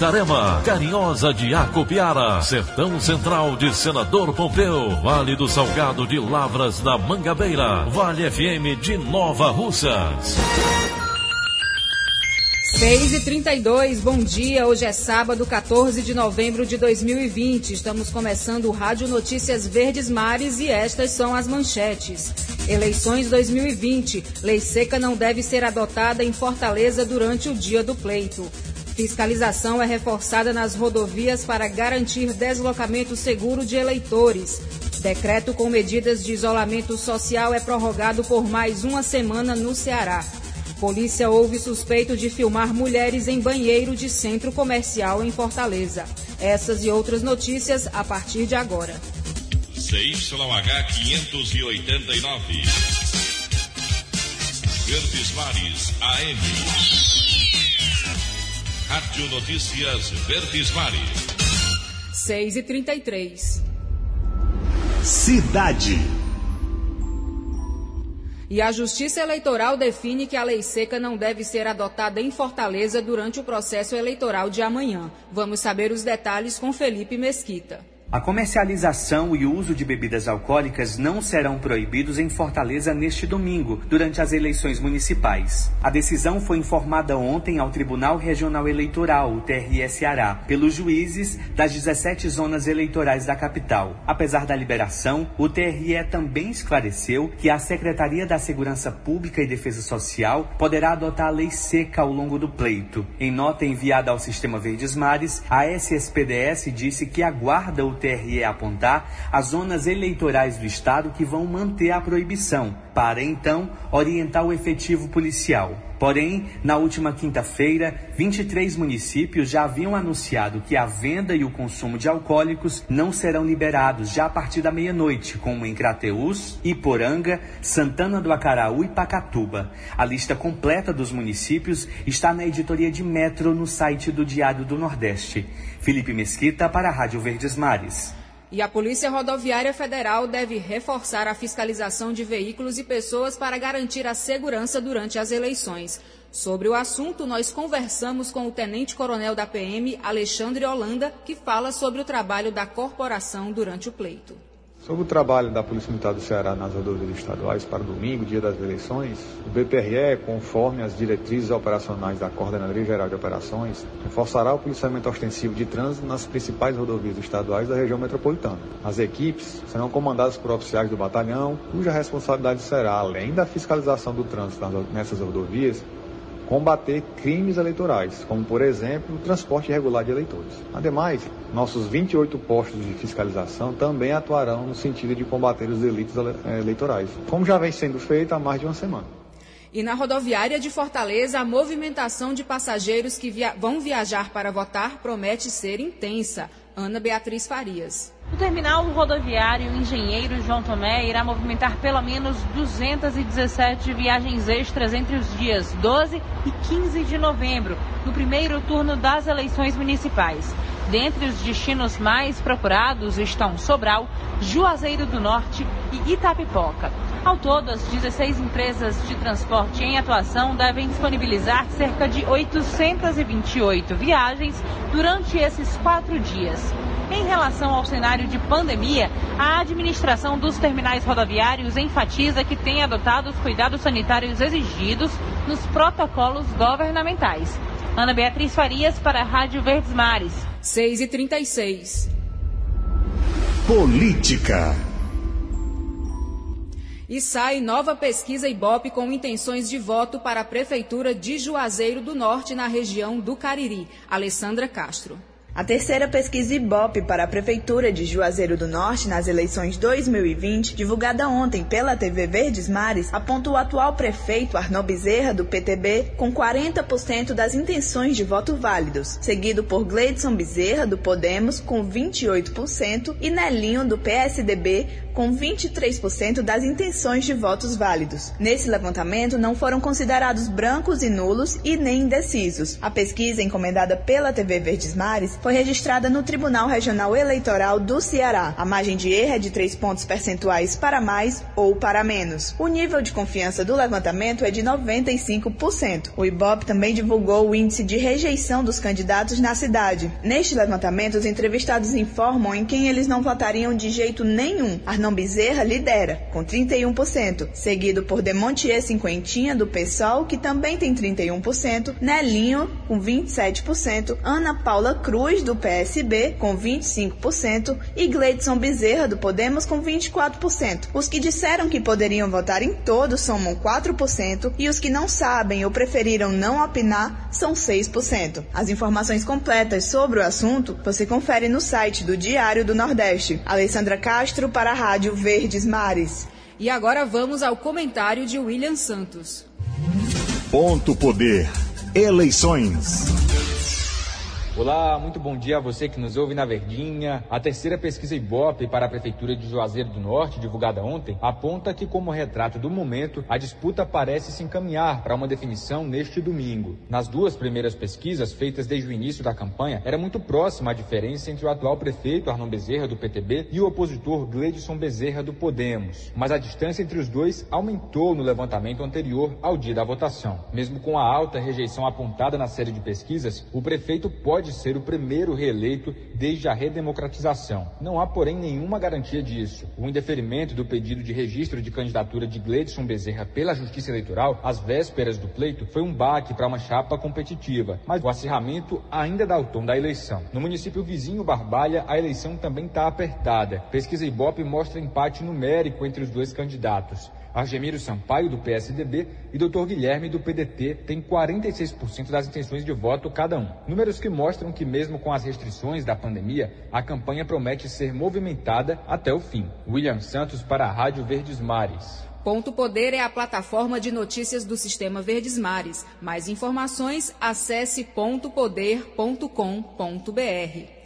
Itarema, Carinhosa de Acopiara, Sertão Central de Senador Pompeu, Vale do Salgado de Lavras da Mangabeira, Vale FM de Nova Russas. 6 e 32 bom dia. Hoje é sábado, 14 de novembro de 2020. Estamos começando o Rádio Notícias Verdes Mares e estas são as manchetes. Eleições 2020. Lei seca não deve ser adotada em Fortaleza durante o dia do pleito. Fiscalização é reforçada nas rodovias para garantir deslocamento seguro de eleitores. Decreto com medidas de isolamento social é prorrogado por mais uma semana no Ceará. Polícia houve suspeito de filmar mulheres em banheiro de centro comercial em Fortaleza. Essas e outras notícias a partir de agora. CYH 589. Verdes Mares AM. Rádio Notícias Verdes Mares. 6 e 33 Cidade. E a Justiça Eleitoral define que a lei seca não deve ser adotada em Fortaleza durante o processo eleitoral de amanhã. Vamos saber os detalhes com Felipe Mesquita. A comercialização e o uso de bebidas alcoólicas não serão proibidos em Fortaleza neste domingo, durante as eleições municipais. A decisão foi informada ontem ao Tribunal Regional Eleitoral, o TRE Ceará, pelos juízes das 17 zonas eleitorais da capital. Apesar da liberação, o TRE também esclareceu que a Secretaria da Segurança Pública e Defesa Social poderá adotar a lei seca ao longo do pleito. Em nota enviada ao Sistema Verdes Mares, a SSPDS disse que aguarda o TRE apontar as zonas eleitorais do estado que vão manter a proibição, para então orientar o efetivo policial. Porém, na última quinta-feira, 23 municípios já haviam anunciado que a venda e o consumo de alcoólicos não serão liberados já a partir da meia-noite, como em Crateús, Iporanga, Santana do Acaraú e Pacatuba. A lista completa dos municípios está na editoria de Metro no site do Diário do Nordeste. Felipe Mesquita para a Rádio Verdes Mares. E a Polícia Rodoviária Federal deve reforçar a fiscalização de veículos e pessoas para garantir a segurança durante as eleições. Sobre o assunto, nós conversamos com o tenente-coronel da PM, Alexandre Holanda, que fala sobre o trabalho da corporação durante o pleito. Sobre o trabalho da Polícia Militar do Ceará nas rodovias estaduais para domingo, dia das eleições, o BPRE, conforme as diretrizes operacionais da Coordenadoria Geral de Operações, reforçará o policiamento ostensivo de trânsito nas principais rodovias estaduais da região metropolitana. As equipes serão comandadas por oficiais do batalhão, cuja responsabilidade será, além da fiscalização do trânsito nessas rodovias, combater crimes eleitorais, como, por exemplo, o transporte irregular de eleitores. Ademais, nossos 28 postos de fiscalização também atuarão no sentido de combater os delitos eh, eleitorais, como já vem sendo feito há mais de uma semana. E na rodoviária de Fortaleza, a movimentação de passageiros que via vão viajar para votar promete ser intensa. Ana Beatriz Farias. O terminal rodoviário Engenheiro João Tomé irá movimentar pelo menos 217 viagens extras entre os dias 12 e 15 de novembro, no primeiro turno das eleições municipais. Dentre os destinos mais procurados estão Sobral, Juazeiro do Norte e Itapipoca. Ao todo, as 16 empresas de transporte em atuação devem disponibilizar cerca de 828 viagens durante esses quatro dias. Em relação ao cenário de pandemia, a administração dos terminais rodoviários enfatiza que tem adotado os cuidados sanitários exigidos nos protocolos governamentais. Ana Beatriz Farias para a Rádio Verdes Mares. 6 e 36 Política. E sai nova pesquisa Ibope com intenções de voto para a Prefeitura de Juazeiro do Norte, na região do Cariri. Alessandra Castro. A terceira pesquisa Ibope para a Prefeitura de Juazeiro do Norte nas eleições 2020, divulgada ontem pela TV Verdes Mares, aponta o atual prefeito Arnaldo Bezerra, do PTB, com 40% das intenções de voto válidos, seguido por Gleidson Bezerra, do Podemos, com 28%, e Nelinho, do PSDB, com 23% das intenções de votos válidos. Nesse levantamento, não foram considerados brancos e nulos e nem indecisos. A pesquisa, encomendada pela TV Verdes Mares, foi registrada no Tribunal Regional Eleitoral do Ceará. A margem de erro é de 3 pontos percentuais para mais ou para menos. O nível de confiança do levantamento é de 95%. O IBOP também divulgou o índice de rejeição dos candidatos na cidade. Neste levantamento, os entrevistados informam em quem eles não votariam de jeito nenhum. Arnon Bezerra lidera, com 31%, seguido por Demontier Cinquentinha, do PSOL, que também tem 31%, Nelinho, com 27%, Ana Paula Cruz, do PSB, com 25%, e Gleidson Bezerra, do Podemos, com 24%. Os que disseram que poderiam votar em todos somam 4%, e os que não sabem ou preferiram não opinar são 6%. As informações completas sobre o assunto você confere no site do Diário do Nordeste. Alessandra Castro para a Rádio Verdes Mares. E agora vamos ao comentário de William Santos. Ponto Poder. Eleições. Olá, muito bom dia a você que nos ouve na Verdinha. A terceira pesquisa Ibope para a Prefeitura de Juazeiro do Norte, divulgada ontem, aponta que, como retrato do momento, a disputa parece se encaminhar para uma definição neste domingo. Nas duas primeiras pesquisas, feitas desde o início da campanha, era muito próxima a diferença entre o atual prefeito Arnon Bezerra, do PTB, e o opositor Gleidson Bezerra, do Podemos. Mas a distância entre os dois aumentou no levantamento anterior ao dia da votação. Mesmo com a alta rejeição apontada na série de pesquisas, o prefeito pode pode ser o primeiro reeleito desde a redemocratização. Não há, porém, nenhuma garantia disso. O indeferimento do pedido de registro de candidatura de Gleidson Bezerra pela Justiça Eleitoral, às vésperas do pleito, foi um baque para uma chapa competitiva, mas o acirramento ainda dá o tom da eleição. No município vizinho Barbalha, a eleição também está apertada. Pesquisa Ibope mostra empate numérico entre os dois candidatos. Argemiro Sampaio, do PSDB, e Dr. Guilherme, do PDT, têm 46% das intenções de voto cada um. Números que mostram que, mesmo com as restrições da pandemia, a campanha promete ser movimentada até o fim. William Santos para a Rádio Verdes Mares. Ponto Poder é a plataforma de notícias do Sistema Verdes Mares. Mais informações, acesse pontopoder.com.br.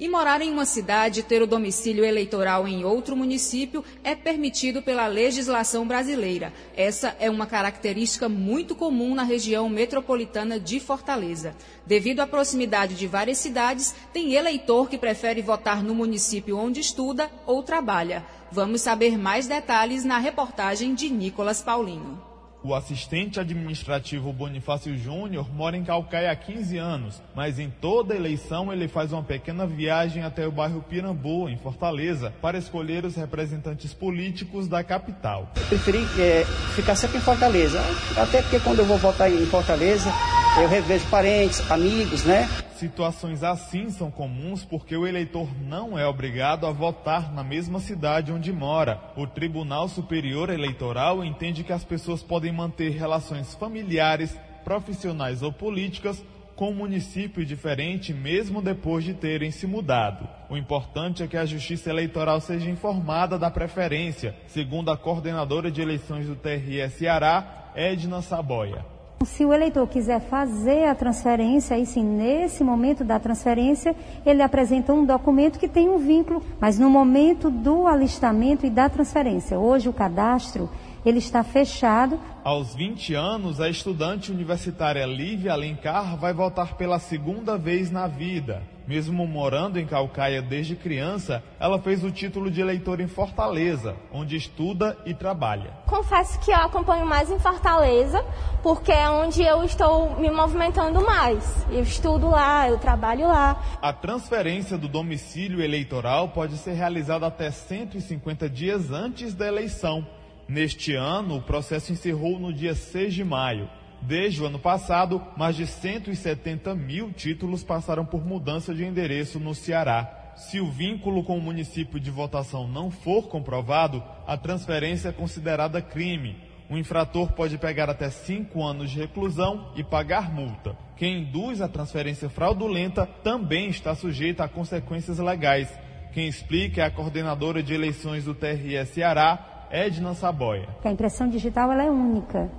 E morar em uma cidade e ter o domicílio eleitoral em outro município é permitido pela legislação brasileira. Essa é uma característica muito comum na região metropolitana de Fortaleza. Devido à proximidade de várias cidades, tem eleitor que prefere votar no município onde estuda ou trabalha. Vamos saber mais detalhes na reportagem de Nicolas Paulinho. O assistente administrativo Bonifácio Júnior mora em Calcaia há 15 anos, mas em toda eleição ele faz uma pequena viagem até o bairro Pirambu, em Fortaleza, para escolher os representantes políticos da capital. Eu preferi é, ficar sempre em Fortaleza, até porque quando eu vou votar em Fortaleza, eu revejo parentes, amigos, né? Situações assim são comuns porque o eleitor não é obrigado a votar na mesma cidade onde mora. O Tribunal Superior Eleitoral entende que as pessoas podem manter relações familiares, profissionais ou políticas com um município diferente mesmo depois de terem se mudado. O importante é que a Justiça Eleitoral seja informada da preferência, segundo a coordenadora de eleições do TRE Ceará, Edna Saboia. Se o eleitor quiser fazer a transferência, aí sim, nesse momento da transferência, ele apresenta um documento que tem um vínculo, mas no momento do alistamento e da transferência, hoje o cadastro, ele está fechado. Aos 20 anos, a estudante universitária Lívia Alencar vai votar pela segunda vez na vida. Mesmo morando em Calcaia desde criança, ela fez o título de eleitor em Fortaleza, onde estuda e trabalha. Confesso que eu acompanho mais em Fortaleza, porque é onde eu estou me movimentando mais. Eu estudo lá, eu trabalho lá. A transferência do domicílio eleitoral pode ser realizada até 150 dias antes da eleição. Neste ano, o processo encerrou no dia 6 de maio. Desde o ano passado, mais de 170 mil títulos passaram por mudança de endereço no Ceará. Se o vínculo com o município de votação não for comprovado, a transferência é considerada crime. O infrator pode pegar até cinco anos de reclusão e pagar multa. Quem induz a transferência fraudulenta também está sujeito a consequências legais. Quem explica é a coordenadora de eleições do TRE Ceará, Edna Saboia. A impressão digital ela é única.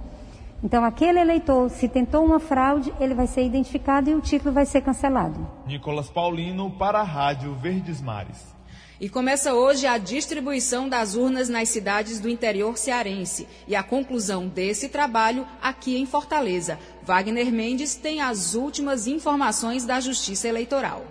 Então, aquele eleitor, se tentou uma fraude, ele vai ser identificado e o título vai ser cancelado. Nicolas Paulino, para a Rádio Verdes Mares. E começa hoje a distribuição das urnas nas cidades do interior cearense e a conclusão desse trabalho aqui em Fortaleza. Wagner Mendes tem as últimas informações da Justiça Eleitoral.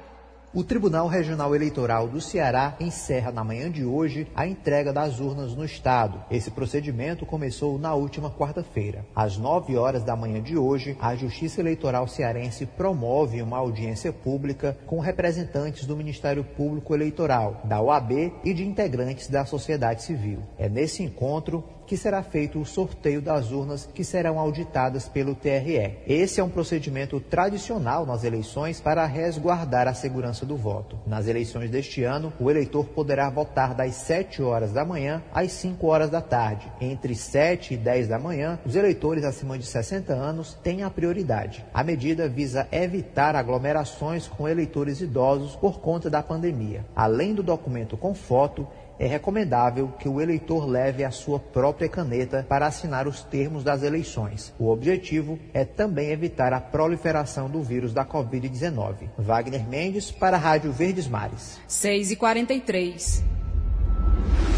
O Tribunal Regional Eleitoral do Ceará encerra na manhã de hoje a entrega das urnas no estado. Esse procedimento começou na última quarta-feira. Às 9 horas da manhã de hoje, a Justiça Eleitoral cearense promove uma audiência pública com representantes do Ministério Público Eleitoral, da OAB e de integrantes da sociedade civil. É nesse encontro que será feito o sorteio das urnas que serão auditadas pelo TRE. Esse é um procedimento tradicional nas eleições para resguardar a segurança do voto. Nas eleições deste ano, o eleitor poderá votar das 7 horas da manhã às 5 horas da tarde. Entre 7 e 10 da manhã, os eleitores acima de 60 anos têm a prioridade. A medida visa evitar aglomerações com eleitores idosos por conta da pandemia. Além do documento com foto, é recomendável que o eleitor leve a sua própria caneta para assinar os termos das eleições. O objetivo é também evitar a proliferação do vírus da Covid-19. Wagner Mendes para a Rádio Verdes Mares. 6 e 43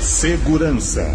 Segurança.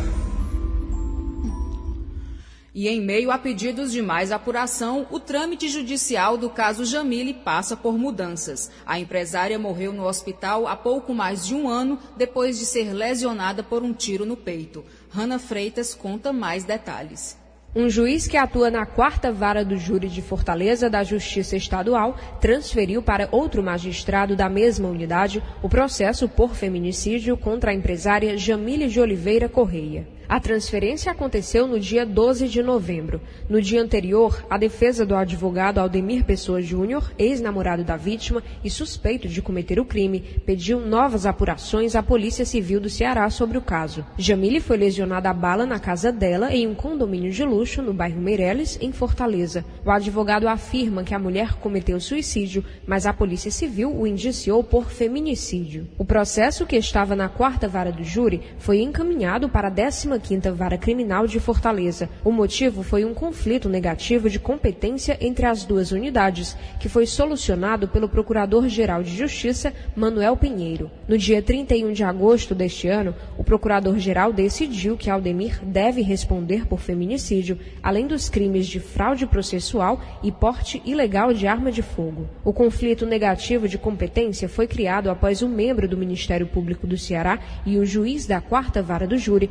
E em meio a pedidos de mais apuração, o trâmite judicial do caso Jamile passa por mudanças. A empresária morreu no hospital há pouco mais de um ano depois de ser lesionada por um tiro no peito. Rana Freitas conta mais detalhes. Um juiz que atua na quarta vara do júri de Fortaleza da Justiça Estadual transferiu para outro magistrado da mesma unidade o processo por feminicídio contra a empresária Jamile de Oliveira Correia. A transferência aconteceu no dia 12 de novembro. No dia anterior, a defesa do advogado Aldemir Pessoa Júnior, ex-namorado da vítima e suspeito de cometer o crime, pediu novas apurações à Polícia Civil do Ceará sobre o caso. Jamile foi lesionada a bala na casa dela em um condomínio de luxo no bairro Meireles, em Fortaleza. O advogado afirma que a mulher cometeu suicídio, mas a Polícia Civil o indiciou por feminicídio. O processo, que estava na quarta vara do júri, foi encaminhado para a décima 15ª Vara Criminal de Fortaleza. O motivo foi um conflito negativo de competência entre as duas unidades, que foi solucionado pelo Procurador-Geral de Justiça, Manuel Pinheiro. No dia 31 de agosto deste ano, o Procurador-Geral decidiu que Aldemir deve responder por feminicídio, além dos crimes de fraude processual e porte ilegal de arma de fogo. O conflito negativo de competência foi criado após um membro do Ministério Público do Ceará e o juiz da quarta vara do júri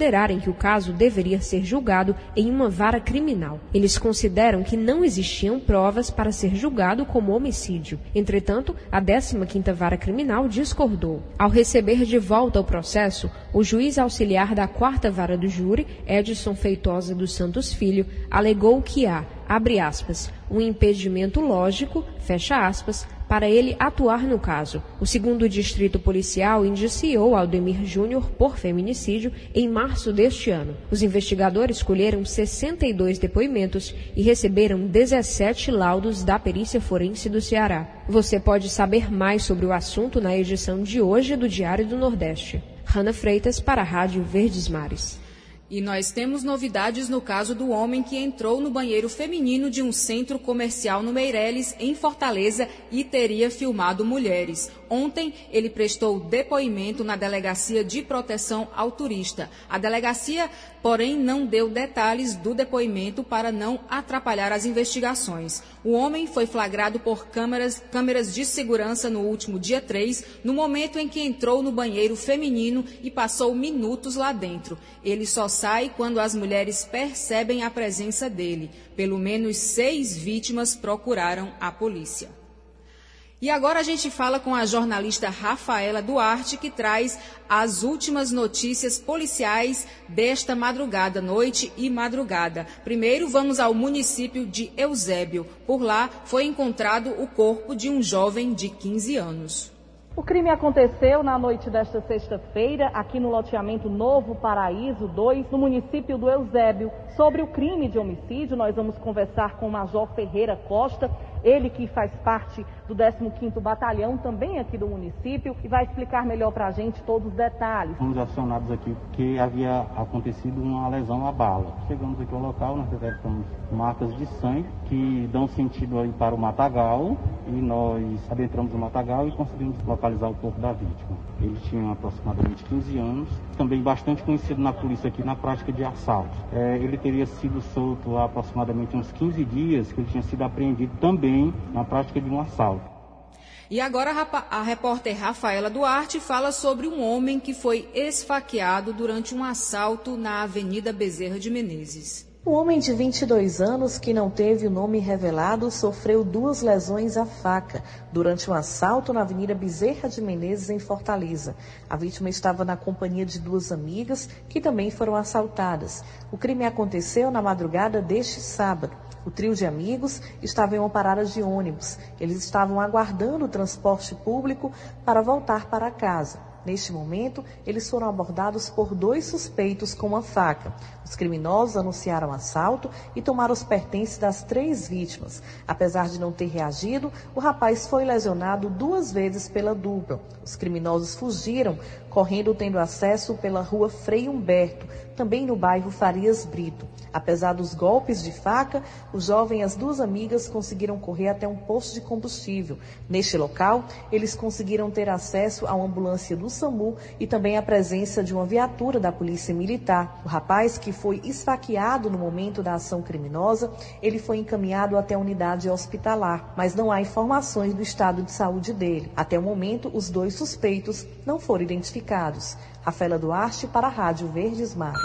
considerarem que o caso deveria ser julgado em uma vara criminal. Eles consideram que não existiam provas para ser julgado como homicídio. Entretanto, a 15ª Vara Criminal discordou. Ao receber de volta o processo, o juiz auxiliar da quarta vara do júri, Edson Feitosa dos Santos Filho, alegou que há, abre aspas, um impedimento lógico, fecha aspas, para ele atuar no caso. O segundo distrito policial indiciou Aldemir Júnior por feminicídio em março deste ano. Os investigadores colheram 62 depoimentos e receberam 17 laudos da perícia forense do Ceará. Você pode saber mais sobre o assunto na edição de hoje do Diário do Nordeste. Rana Freitas para a Rádio Verdes Mares. E nós temos novidades no caso do homem que entrou no banheiro feminino de um centro comercial no Meireles, em Fortaleza, e teria filmado mulheres. Ontem, ele prestou depoimento na Delegacia de Proteção ao Turista. A delegacia, porém, não deu detalhes do depoimento para não atrapalhar as investigações. O homem foi flagrado por câmeras, câmeras de segurança no último dia 3, no momento em que entrou no banheiro feminino e passou minutos lá dentro. Ele só sai quando as mulheres percebem a presença dele. Pelo menos seis vítimas procuraram a polícia. E agora a gente fala com a jornalista Rafaela Duarte, que traz as últimas notícias policiais desta madrugada, noite e madrugada. Primeiro, vamos ao município de Eusébio. Por lá foi encontrado o corpo de um jovem de 15 anos. O crime aconteceu na noite desta sexta-feira, aqui no loteamento Novo Paraíso 2, no município do Eusébio. Sobre o crime de homicídio, nós vamos conversar com o Major Ferreira Costa, ele que faz parte do 15º Batalhão, também aqui do município, e vai explicar melhor para a gente todos os detalhes. Fomos acionados aqui porque havia acontecido uma lesão à bala. Chegamos aqui ao local, nós detectamos marcas de sangue que dão sentido aí para o matagal e nós adentramos o matagal e conseguimos localizar o corpo da vítima. Ele tinha aproximadamente 15 anos, também bastante conhecido na polícia aqui na prática de assalto. É, ele teria sido solto há aproximadamente uns 15 dias, que ele tinha sido apreendido também na prática de um assalto. E agora a repórter Rafaela Duarte fala sobre um homem que foi esfaqueado durante um assalto na Avenida Bezerra de Menezes. Um homem de 22 anos que não teve o nome revelado sofreu duas lesões à faca durante um assalto na Avenida Bezerra de Menezes, em Fortaleza. A vítima estava na companhia de duas amigas que também foram assaltadas. O crime aconteceu na madrugada deste sábado. O trio de amigos estava em uma parada de ônibus. Eles estavam aguardando o transporte público para voltar para casa. Neste momento, eles foram abordados por dois suspeitos com uma faca. Os criminosos anunciaram assalto e tomaram os pertences das três vítimas. Apesar de não ter reagido, o rapaz foi lesionado duas vezes pela dupla. Os criminosos fugiram, correndo tendo acesso pela rua Frei Humberto, também no bairro Farias Brito. Apesar dos golpes de faca, o jovem e as duas amigas conseguiram correr até um posto de combustível. Neste local, eles conseguiram ter acesso a uma ambulância do SAMU e também a presença de uma viatura da Polícia Militar. O rapaz, que foi esfaqueado no momento da ação criminosa, ele foi encaminhado até a unidade hospitalar, mas não há informações do estado de saúde dele. Até o momento, os dois suspeitos não foram identificados. Rafaela Duarte para a Rádio Verdes Mares.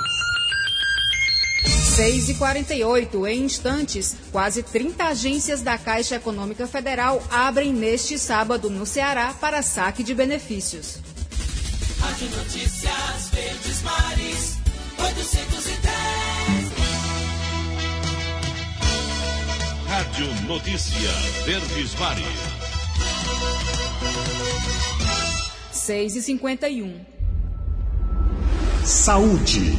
6 e 48 em instantes, quase 30 agências da Caixa Econômica Federal abrem neste sábado no Ceará para saque de benefícios. Rádio Notícias Verdes Mares, 810. Rádio Notícia Verdes Mares. 6 e 51 Saúde.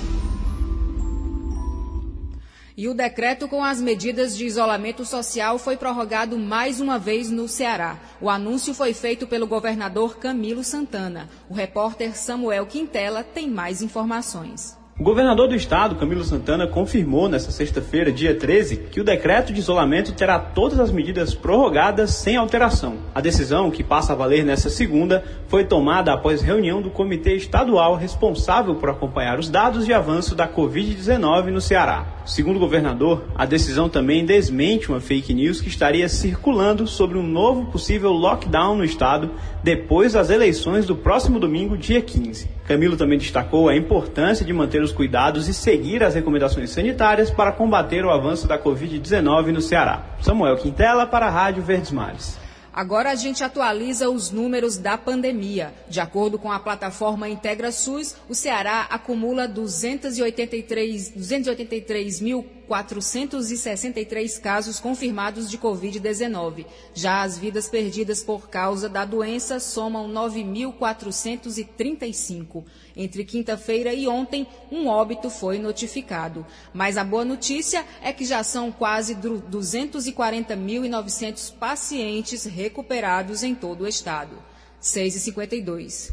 E o decreto com as medidas de isolamento social foi prorrogado mais uma vez no Ceará. O anúncio foi feito pelo governador Camilo Santana. O repórter Samuel Quintela tem mais informações. O governador do estado, Camilo Santana, confirmou nesta sexta-feira, dia 13, que o decreto de isolamento terá todas as medidas prorrogadas sem alteração. A decisão, que passa a valer nesta segunda, foi tomada após reunião do Comitê Estadual responsável por acompanhar os dados de avanço da Covid-19 no Ceará. Segundo o governador, a decisão também desmente uma fake news que estaria circulando sobre um novo possível lockdown no estado depois das eleições do próximo domingo, dia 15. Camilo também destacou a importância de manter os cuidados e seguir as recomendações sanitárias para combater o avanço da Covid-19 no Ceará. Samuel Quintela para a Rádio Verdes Mares. Agora a gente atualiza os números da pandemia. De acordo com a plataforma Integra SUS, o Ceará acumula 283, 283.463 casos confirmados de Covid-19. Já as vidas perdidas por causa da doença somam 9.435. Entre quinta-feira e ontem, um óbito foi notificado. Mas a boa notícia é que já são quase 240.900 pacientes recuperados em todo o estado. 6,52.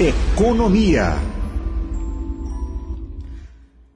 Economia.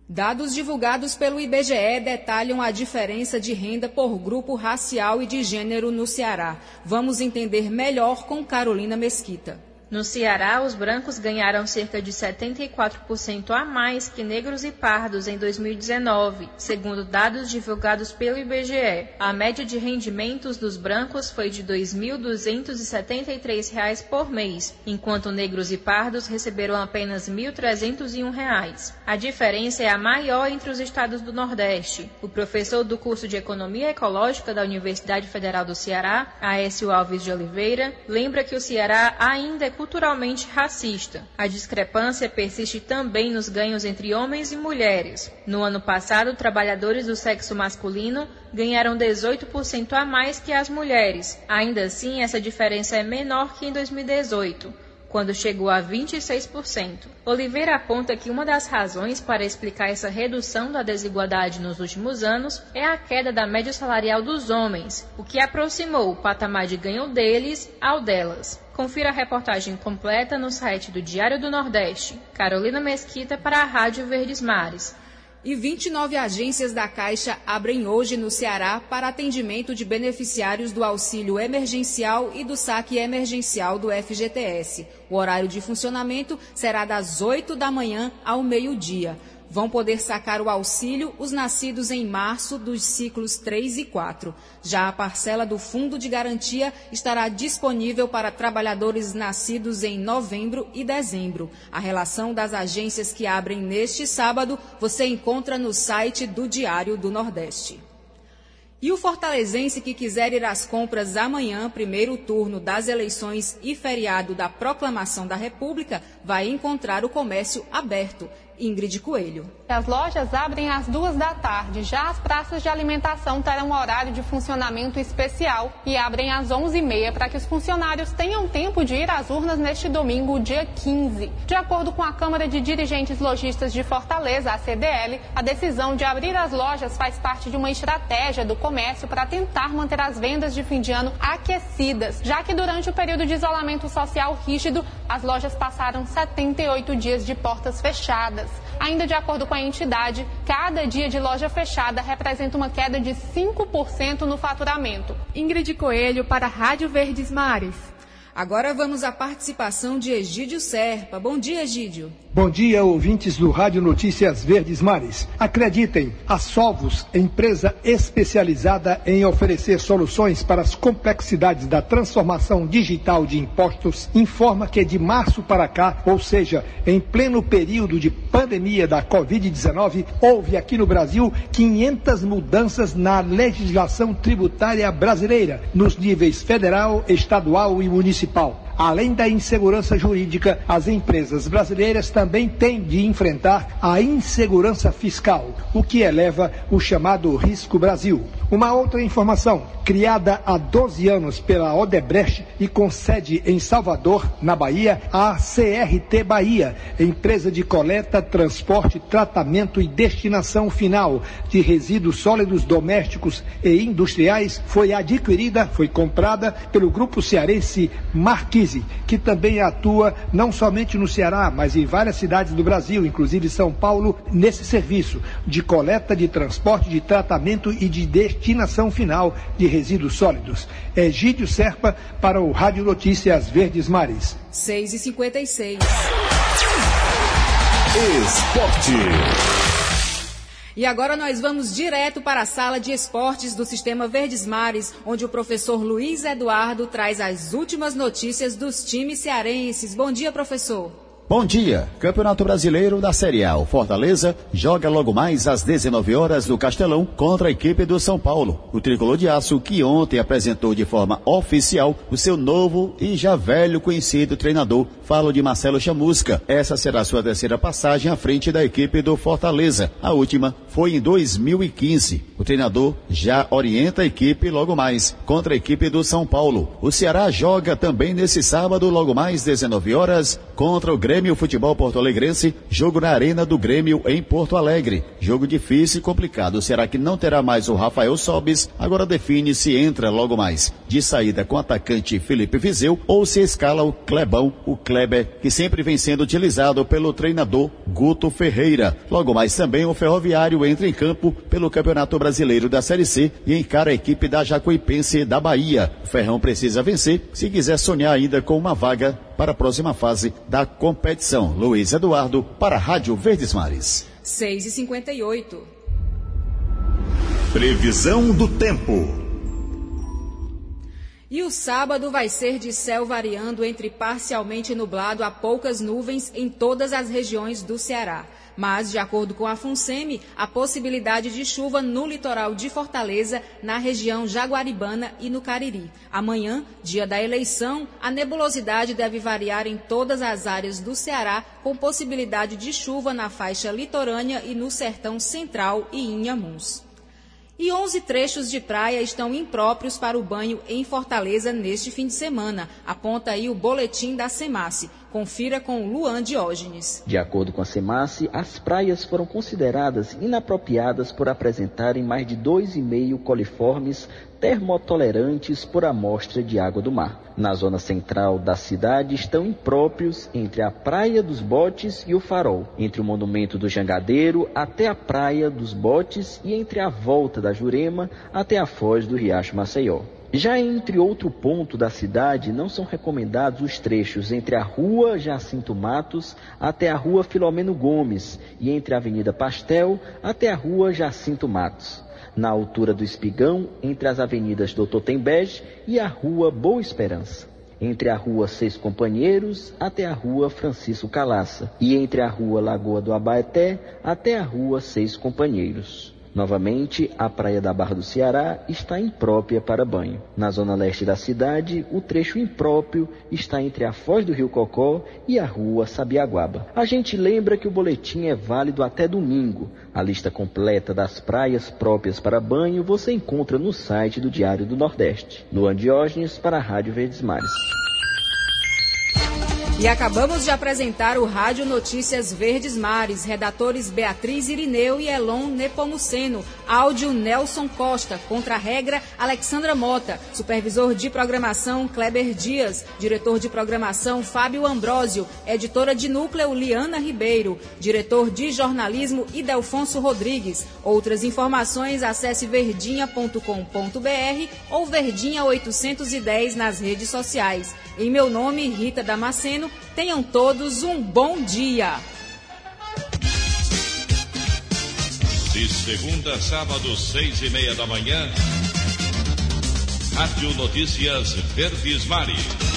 Dados divulgados pelo IBGE detalham a diferença de renda por grupo racial e de gênero no Ceará. Vamos entender melhor com Carolina Mesquita. No Ceará, os brancos ganharam cerca de 74% a mais que negros e pardos em 2019, segundo dados divulgados pelo IBGE. A média de rendimentos dos brancos foi de R$ 2.273 por mês, enquanto negros e pardos receberam apenas R$ 1.301. A diferença é a maior entre os estados do Nordeste. O professor do curso de Economia Ecológica da Universidade Federal do Ceará, Aécio Alves de Oliveira, lembra que o Ceará ainda é culturalmente racista. A discrepância persiste também nos ganhos entre homens e mulheres. No ano passado, trabalhadores do sexo masculino ganharam 18% a mais que as mulheres. Ainda assim, essa diferença é menor que em 2018 quando chegou a 26%. Oliveira aponta que uma das razões para explicar essa redução da desigualdade nos últimos anos é a queda da média salarial dos homens, o que aproximou o patamar de ganho deles ao delas. Confira a reportagem completa no site do Diário do Nordeste. Carolina Mesquita para a Rádio Verdes Mares e 29 agências da Caixa abrem hoje no Ceará para atendimento de beneficiários do auxílio emergencial e do saque emergencial do FGTS. O horário de funcionamento será das 8 da manhã ao meio-dia. Vão poder sacar o auxílio os nascidos em março dos ciclos 3 e 4. Já a parcela do Fundo de Garantia estará disponível para trabalhadores nascidos em novembro e dezembro. A relação das agências que abrem neste sábado você encontra no site do Diário do Nordeste. E o fortalezense que quiser ir às compras amanhã, primeiro turno das eleições e feriado da proclamação da República, vai encontrar o comércio aberto. Ingrid Coelho. As lojas abrem às duas da tarde. Já as praças de alimentação terão horário de funcionamento especial e abrem às 11h30 para que os funcionários tenham tempo de ir às urnas neste domingo, dia 15. De acordo com a Câmara de Dirigentes Logistas de Fortaleza, a CDL, a decisão de abrir as lojas faz parte de uma estratégia do comércio para tentar manter as vendas de fim de ano aquecidas, já que durante o período de isolamento social rígido, as lojas passaram 78 dias de portas fechadas. Ainda de acordo com a entidade, cada dia de loja fechada representa uma queda de 5% no faturamento. Ingrid Coelho para a Rádio Verdes Mares. Agora vamos à participação de Egídio Serpa. Bom dia, Egídio. Bom dia, ouvintes do Rádio Notícias Verdes Mares. Acreditem, a Sovos, empresa especializada em oferecer soluções para as complexidades da transformação digital de impostos, informa que de março para cá, ou seja, em pleno período de pandemia da Covid-19, houve aqui no Brasil 500 mudanças na legislação tributária brasileira, nos níveis federal, estadual e municipal. Além da insegurança jurídica, as empresas brasileiras também têm de enfrentar a insegurança fiscal, o que eleva o chamado risco Brasil. Uma outra informação, criada há 12 anos pela Odebrecht e com sede em Salvador, na Bahia, a CRT Bahia, empresa de coleta, transporte, tratamento e destinação final de resíduos sólidos domésticos e industriais, foi adquirida, foi comprada pelo grupo cearense Marquis que também atua não somente no Ceará, mas em várias cidades do Brasil, inclusive São Paulo, nesse serviço de coleta, de transporte, de tratamento e de destinação final de resíduos sólidos. Egídio Serpa para o Rádio Notícias Verdes Mares. 6 e 56 Esporte. E agora nós vamos direto para a sala de esportes do Sistema Verdes Mares, onde o professor Luiz Eduardo traz as últimas notícias dos times cearenses. Bom dia, professor. Bom dia. Campeonato Brasileiro da Série A. O Fortaleza joga logo mais às 19 horas no Castelão contra a equipe do São Paulo. O tricolor de aço que ontem apresentou de forma oficial o seu novo e já velho conhecido treinador. Falo de Marcelo Chamusca. Essa será sua terceira passagem à frente da equipe do Fortaleza. A última foi em 2015. O treinador já orienta a equipe logo mais contra a equipe do São Paulo. O Ceará joga também nesse sábado, logo mais 19 horas, contra o Grêmio Grêmio Futebol Porto Alegrense, jogo na Arena do Grêmio em Porto Alegre. Jogo difícil e complicado. Será que não terá mais o Rafael Sobis? Agora define se entra logo mais de saída com o atacante Felipe Vizeu ou se escala o Clebão, o Kleber, que sempre vem sendo utilizado pelo treinador Guto Ferreira. Logo mais também o Ferroviário entra em campo pelo Campeonato Brasileiro da Série C e encara a equipe da Jacuipense da Bahia. O Ferrão precisa vencer se quiser sonhar ainda com uma vaga para a próxima fase da competição. Luiz Eduardo para a Rádio Verdes Mares. 6 e 58 Previsão do tempo. E o sábado vai ser de céu variando entre parcialmente nublado a poucas nuvens em todas as regiões do Ceará. Mas, de acordo com a FUNSEMI, a possibilidade de chuva no litoral de Fortaleza, na região jaguaribana e no Cariri. Amanhã, dia da eleição, a nebulosidade deve variar em todas as áreas do Ceará, com possibilidade de chuva na faixa litorânea e no sertão central e Inhamuns. E 11 trechos de praia estão impróprios para o banho em Fortaleza neste fim de semana, aponta aí o boletim da SEMASSE. Confira com Luan Diógenes. De acordo com a SEMASSE, as praias foram consideradas inapropriadas por apresentarem mais de 2,5 coliformes termotolerantes por amostra de água do mar. Na zona central da cidade estão impróprios entre a Praia dos Botes e o Farol, entre o Monumento do Jangadeiro até a Praia dos Botes e entre a Volta da Jurema até a Foz do Riacho Maceió. Já entre outro ponto da cidade, não são recomendados os trechos entre a Rua Jacinto Matos até a Rua Filomeno Gomes e entre a Avenida Pastel até a Rua Jacinto Matos na altura do Espigão, entre as avenidas Doutor Tembege e a Rua Boa Esperança. Entre a Rua Seis Companheiros até a Rua Francisco Calaça e entre a Rua Lagoa do Abaeté até a Rua Seis Companheiros. Novamente, a praia da Barra do Ceará está imprópria para banho. Na zona leste da cidade, o trecho impróprio está entre a Foz do Rio Cocó e a Rua Sabiaguaba. A gente lembra que o boletim é válido até domingo. A lista completa das praias próprias para banho você encontra no site do Diário do Nordeste. Luan Diógenes para a Rádio Verdes Mares. E acabamos de apresentar o Rádio Notícias Verdes Mares, redatores Beatriz Irineu e Elon Nepomuceno, áudio Nelson Costa, contra-regra Alexandra Mota, supervisor de programação Kleber Dias, diretor de programação Fábio Ambrósio, editora de núcleo Liana Ribeiro, diretor de jornalismo Idelfonso Rodrigues. Outras informações acesse verdinha.com.br ou Verdinha 810 nas redes sociais. Em meu nome, Rita Damasceno, tenham todos um bom dia. De segunda a sábado, seis e meia da manhã, Rádio Notícias Verdes Mares.